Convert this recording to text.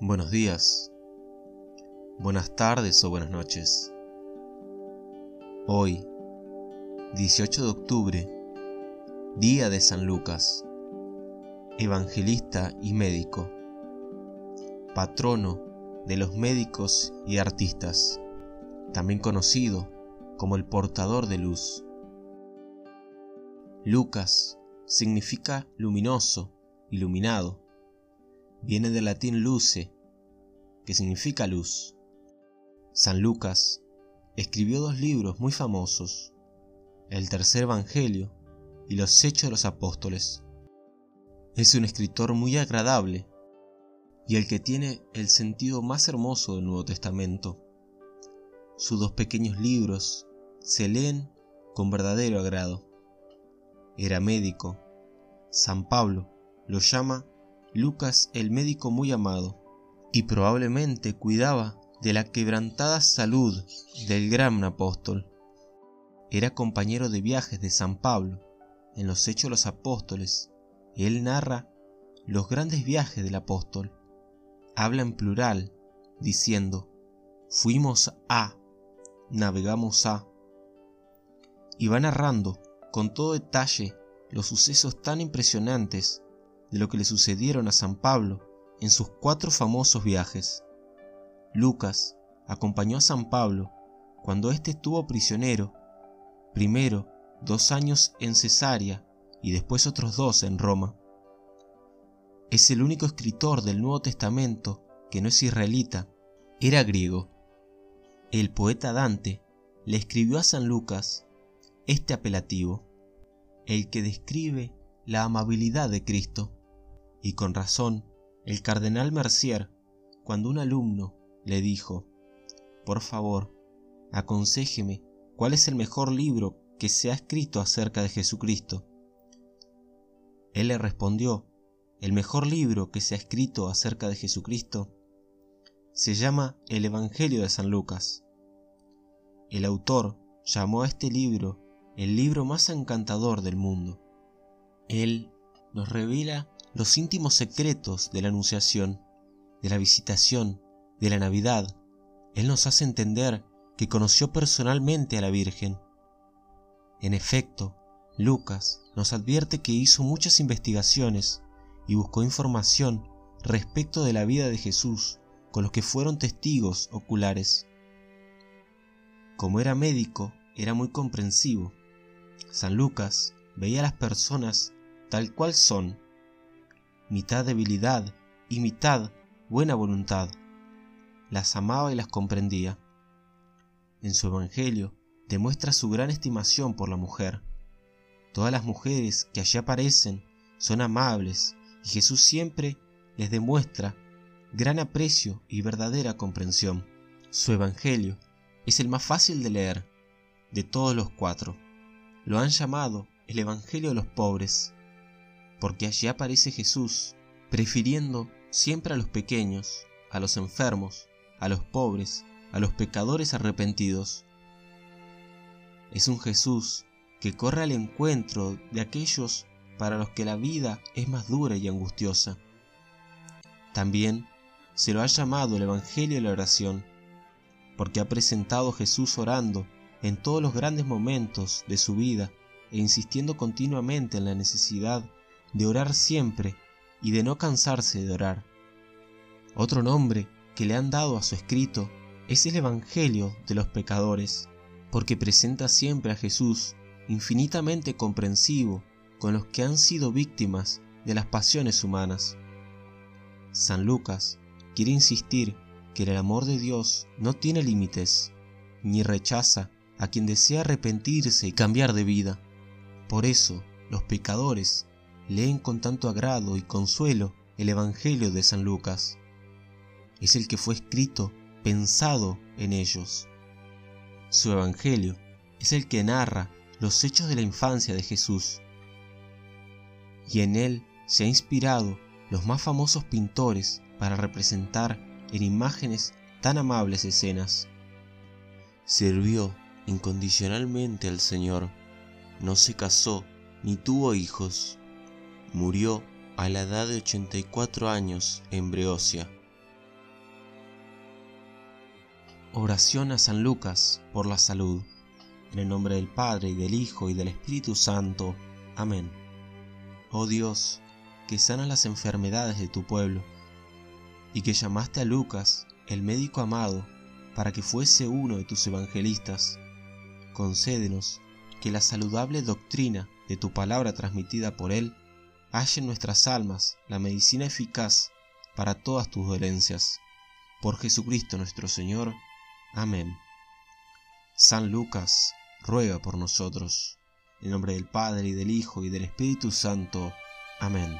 Buenos días, buenas tardes o buenas noches. Hoy, 18 de octubre, día de San Lucas, evangelista y médico, patrono de los médicos y artistas, también conocido como el portador de luz. Lucas significa luminoso, iluminado viene del latín luce, que significa luz. San Lucas escribió dos libros muy famosos, el tercer Evangelio y los Hechos de los Apóstoles. Es un escritor muy agradable y el que tiene el sentido más hermoso del Nuevo Testamento. Sus dos pequeños libros se leen con verdadero agrado. Era médico. San Pablo lo llama Lucas el médico muy amado, y probablemente cuidaba de la quebrantada salud del gran apóstol. Era compañero de viajes de San Pablo. En los Hechos de los Apóstoles, él narra los grandes viajes del apóstol. Habla en plural, diciendo, fuimos a, navegamos a. Y va narrando con todo detalle los sucesos tan impresionantes de lo que le sucedieron a San Pablo en sus cuatro famosos viajes. Lucas acompañó a San Pablo cuando éste estuvo prisionero, primero dos años en Cesarea y después otros dos en Roma. Es el único escritor del Nuevo Testamento que no es israelita, era griego. El poeta Dante le escribió a San Lucas este apelativo, el que describe la amabilidad de Cristo. Y con razón, el cardenal Mercier, cuando un alumno le dijo, por favor, aconséjeme cuál es el mejor libro que se ha escrito acerca de Jesucristo. Él le respondió, el mejor libro que se ha escrito acerca de Jesucristo se llama el Evangelio de San Lucas. El autor llamó a este libro el libro más encantador del mundo. Él nos revela los íntimos secretos de la Anunciación, de la Visitación, de la Navidad, Él nos hace entender que conoció personalmente a la Virgen. En efecto, Lucas nos advierte que hizo muchas investigaciones y buscó información respecto de la vida de Jesús con los que fueron testigos oculares. Como era médico, era muy comprensivo. San Lucas veía a las personas tal cual son mitad debilidad y mitad buena voluntad. Las amaba y las comprendía. En su Evangelio demuestra su gran estimación por la mujer. Todas las mujeres que allí aparecen son amables y Jesús siempre les demuestra gran aprecio y verdadera comprensión. Su Evangelio es el más fácil de leer de todos los cuatro. Lo han llamado el Evangelio de los pobres porque allí aparece Jesús, prefiriendo siempre a los pequeños, a los enfermos, a los pobres, a los pecadores arrepentidos. Es un Jesús que corre al encuentro de aquellos para los que la vida es más dura y angustiosa. También se lo ha llamado el Evangelio de la oración, porque ha presentado a Jesús orando en todos los grandes momentos de su vida e insistiendo continuamente en la necesidad de orar siempre y de no cansarse de orar. Otro nombre que le han dado a su escrito es el Evangelio de los pecadores, porque presenta siempre a Jesús infinitamente comprensivo con los que han sido víctimas de las pasiones humanas. San Lucas quiere insistir que el amor de Dios no tiene límites, ni rechaza a quien desea arrepentirse y cambiar de vida. Por eso, los pecadores leen con tanto agrado y consuelo el Evangelio de San Lucas. Es el que fue escrito pensado en ellos. Su Evangelio es el que narra los hechos de la infancia de Jesús. Y en él se ha inspirado los más famosos pintores para representar en imágenes tan amables escenas. Sirvió incondicionalmente al Señor, no se casó ni tuvo hijos Murió a la edad de 84 años en Breosia. Oración a San Lucas por la salud. En el nombre del Padre y del Hijo y del Espíritu Santo. Amén. Oh Dios, que sanas las enfermedades de tu pueblo, y que llamaste a Lucas, el médico amado, para que fuese uno de tus evangelistas, concédenos que la saludable doctrina de tu palabra transmitida por él halle en nuestras almas la medicina eficaz para todas tus dolencias. Por Jesucristo nuestro Señor. Amén. San Lucas, ruega por nosotros. En nombre del Padre y del Hijo y del Espíritu Santo. Amén.